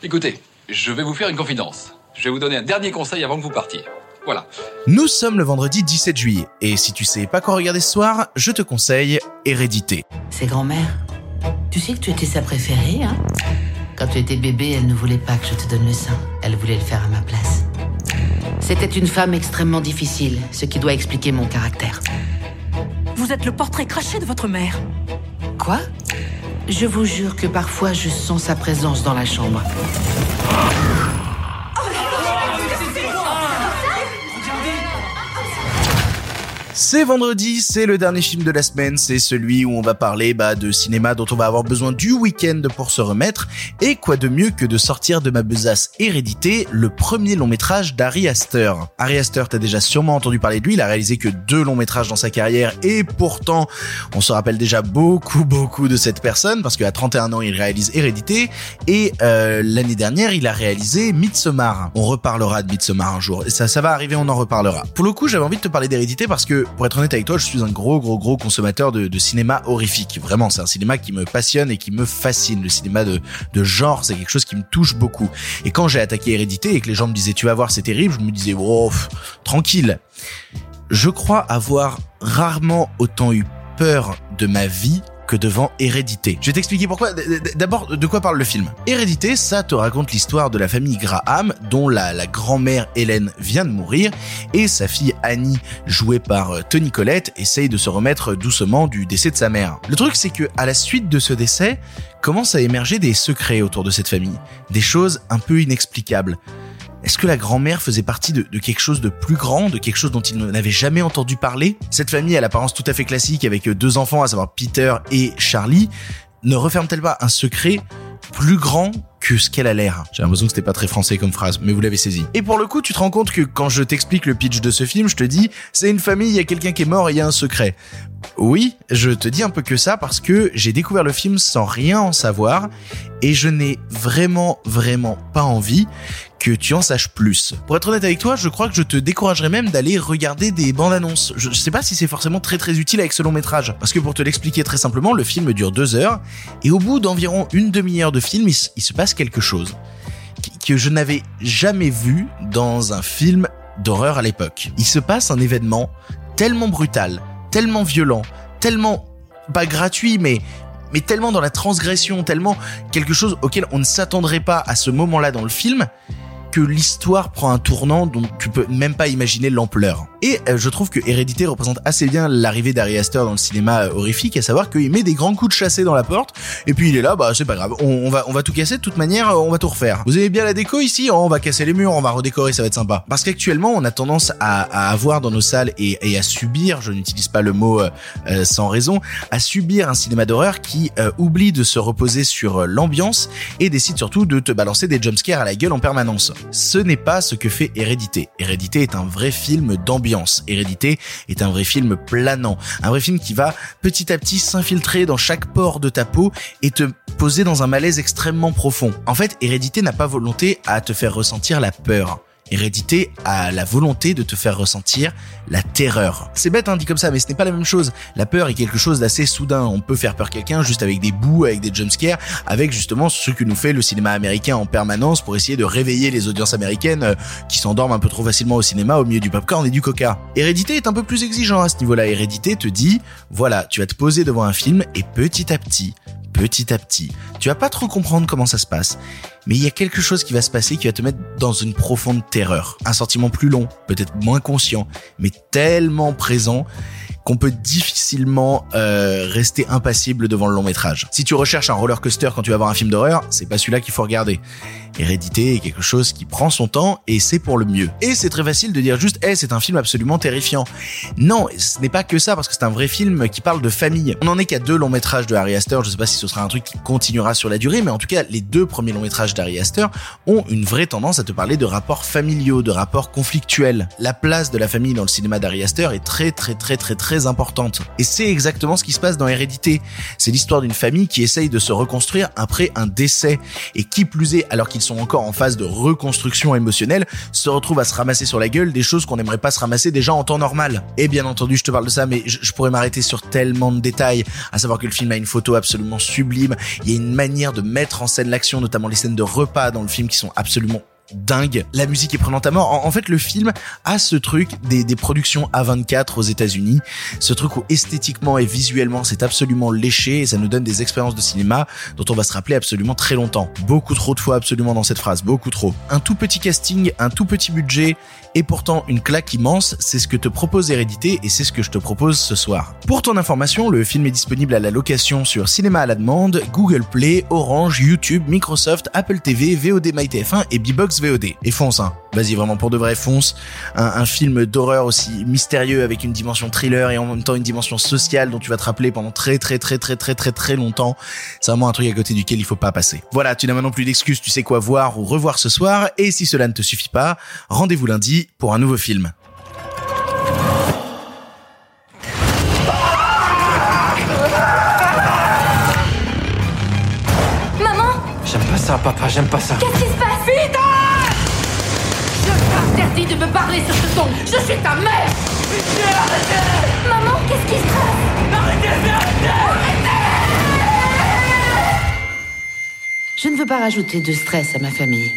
Écoutez, je vais vous faire une confidence. Je vais vous donner un dernier conseil avant que vous partiez. Voilà. Nous sommes le vendredi 17 juillet, et si tu sais pas quoi regarder ce soir, je te conseille Hérédité. C'est grand-mère. Tu sais que tu étais sa préférée, hein? Quand tu étais bébé, elle ne voulait pas que je te donne le sein. Elle voulait le faire à ma place. C'était une femme extrêmement difficile, ce qui doit expliquer mon caractère. Vous êtes le portrait craché de votre mère. Quoi? Je vous jure que parfois je sens sa présence dans la chambre. C'est vendredi, c'est le dernier film de la semaine, c'est celui où on va parler bah, de cinéma dont on va avoir besoin du week-end pour se remettre, et quoi de mieux que de sortir de ma besace Hérédité, le premier long métrage d'Ari Aster. Ari Aster, t'as déjà sûrement entendu parler de lui, il a réalisé que deux longs métrages dans sa carrière, et pourtant, on se rappelle déjà beaucoup, beaucoup de cette personne, parce qu'à 31 ans, il réalise Hérédité, et euh, l'année dernière, il a réalisé Midsommar. On reparlera de Midsommar un jour, ça, ça va arriver, on en reparlera. Pour le coup, j'avais envie de te parler d'Hérédité parce que pour être honnête avec toi, je suis un gros, gros, gros consommateur de, cinéma horrifique. Vraiment, c'est un cinéma qui me passionne et qui me fascine. Le cinéma de, de genre, c'est quelque chose qui me touche beaucoup. Et quand j'ai attaqué Hérédité et que les gens me disaient tu vas voir, c'est terrible, je me disais pff, tranquille. Je crois avoir rarement autant eu peur de ma vie devant Hérédité. Je vais t'expliquer pourquoi. D'abord, de quoi parle le film? Hérédité, ça te raconte l'histoire de la famille Graham, dont la, la grand-mère Hélène vient de mourir, et sa fille Annie, jouée par euh, Tony Collette, essaye de se remettre doucement du décès de sa mère. Le truc, c'est que à la suite de ce décès, commencent à émerger des secrets autour de cette famille, des choses un peu inexplicables. Est-ce que la grand-mère faisait partie de, quelque chose de plus grand, de quelque chose dont il n'avait jamais entendu parler? Cette famille à l'apparence tout à fait classique avec deux enfants, à savoir Peter et Charlie, ne referme-t-elle pas un secret plus grand que ce qu'elle a l'air? J'ai l'impression que c'était pas très français comme phrase, mais vous l'avez saisi. Et pour le coup, tu te rends compte que quand je t'explique le pitch de ce film, je te dis, c'est une famille, il y a quelqu'un qui est mort et il y a un secret. Oui, je te dis un peu que ça parce que j'ai découvert le film sans rien en savoir et je n'ai vraiment, vraiment pas envie que tu en saches plus. Pour être honnête avec toi, je crois que je te découragerais même d'aller regarder des bandes annonces. Je sais pas si c'est forcément très très utile avec ce long métrage. Parce que pour te l'expliquer très simplement, le film dure deux heures et au bout d'environ une demi-heure de film, il, il se passe quelque chose que je n'avais jamais vu dans un film d'horreur à l'époque. Il se passe un événement tellement brutal, tellement violent, tellement pas gratuit, mais mais tellement dans la transgression, tellement quelque chose auquel on ne s'attendrait pas à ce moment-là dans le film, que l'histoire prend un tournant dont tu peux même pas imaginer l'ampleur. Et euh, je trouve que Hérédité représente assez bien l'arrivée d'Ari Aster dans le cinéma euh, horrifique, à savoir qu'il met des grands coups de chassé dans la porte, et puis il est là, bah c'est pas grave, on, va on va tout casser de toute manière, on va tout refaire. Vous aimez bien la déco ici? Oh, On va casser les murs, on va redécorer, ça va être sympa. Parce qu'actuellement, on a tendance à, avoir dans nos salles et, à subir, je n'utilise pas le mot euh, euh, sans raison, à subir un cinéma d'horreur qui euh, oublie de se reposer sur l'ambiance et décide surtout de te balancer des jumpscares à la gueule en permanence. Ce n'est pas ce que fait Hérédité. Hérédité est un vrai film d'ambiance. Hérédité est un vrai film planant. Un vrai film qui va petit à petit s'infiltrer dans chaque pore de ta peau et te poser dans un malaise extrêmement profond. En fait, Hérédité n'a pas volonté à te faire ressentir la peur. Hérédité a la volonté de te faire ressentir la terreur. C'est bête, hein, dit comme ça, mais ce n'est pas la même chose. La peur est quelque chose d'assez soudain. On peut faire peur quelqu'un juste avec des bouts, avec des jumpscares, avec justement ce que nous fait le cinéma américain en permanence pour essayer de réveiller les audiences américaines euh, qui s'endorment un peu trop facilement au cinéma au milieu du popcorn et du coca. Hérédité est un peu plus exigeant à ce niveau-là. Hérédité te dit, voilà, tu vas te poser devant un film et petit à petit, petit à petit. Tu vas pas trop comprendre comment ça se passe, mais il y a quelque chose qui va se passer qui va te mettre dans une profonde terreur. Un sentiment plus long, peut-être moins conscient, mais tellement présent qu'on peut difficilement euh, rester impassible devant le long métrage. Si tu recherches un roller coaster quand tu vas voir un film d'horreur, c'est pas celui-là qu'il faut regarder. Hérédité est quelque chose qui prend son temps et c'est pour le mieux. Et c'est très facile de dire juste, eh, c'est un film absolument terrifiant. Non, ce n'est pas que ça parce que c'est un vrai film qui parle de famille. On en est qu'à deux longs métrages de Harry Astor. Je sais pas si ce sera un truc qui continuera sur la durée, mais en tout cas, les deux premiers longs métrages d'Harry Astor ont une vraie tendance à te parler de rapports familiaux, de rapports conflictuels. La place de la famille dans le cinéma d'Harry Astor est très très très très très importante. Et c'est exactement ce qui se passe dans Hérédité. C'est l'histoire d'une famille qui essaye de se reconstruire après un décès. Et qui plus est, alors qu'ils sont encore en phase de reconstruction émotionnelle, se retrouvent à se ramasser sur la gueule des choses qu'on n'aimerait pas se ramasser déjà en temps normal. Et bien entendu, je te parle de ça, mais je pourrais m'arrêter sur tellement de détails, à savoir que le film a une photo absolument sublime, il y a une manière de mettre en scène l'action, notamment les scènes de repas dans le film qui sont absolument dingue. La musique est prenante à mort. En, fait, le film a ce truc des, des productions A24 aux États-Unis, ce truc où esthétiquement et visuellement c'est absolument léché et ça nous donne des expériences de cinéma dont on va se rappeler absolument très longtemps. Beaucoup trop de fois absolument dans cette phrase, beaucoup trop. Un tout petit casting, un tout petit budget et pourtant une claque immense, c'est ce que te propose Hérédité et c'est ce que je te propose ce soir. Pour ton information, le film est disponible à la location sur Cinéma à la demande, Google Play, Orange, YouTube, Microsoft, Apple TV, VOD MyTF1 et VOD. Et fonce, hein. Vas-y, vraiment pour de vrai, fonce. Un, un film d'horreur aussi mystérieux avec une dimension thriller et en même temps une dimension sociale dont tu vas te rappeler pendant très très très très très très très longtemps. C'est vraiment un truc à côté duquel il faut pas passer. Voilà, tu n'as maintenant plus d'excuses, tu sais quoi voir ou revoir ce soir. Et si cela ne te suffit pas, rendez-vous lundi pour un nouveau film. Maman? J'aime pas ça, papa, j'aime pas ça. Qu'est-ce qui se passe? T'interdis de me parler sur ce ton. Je suis ta mère. Maman, qu'est-ce qui se passe? Je ne veux pas rajouter de stress à ma famille.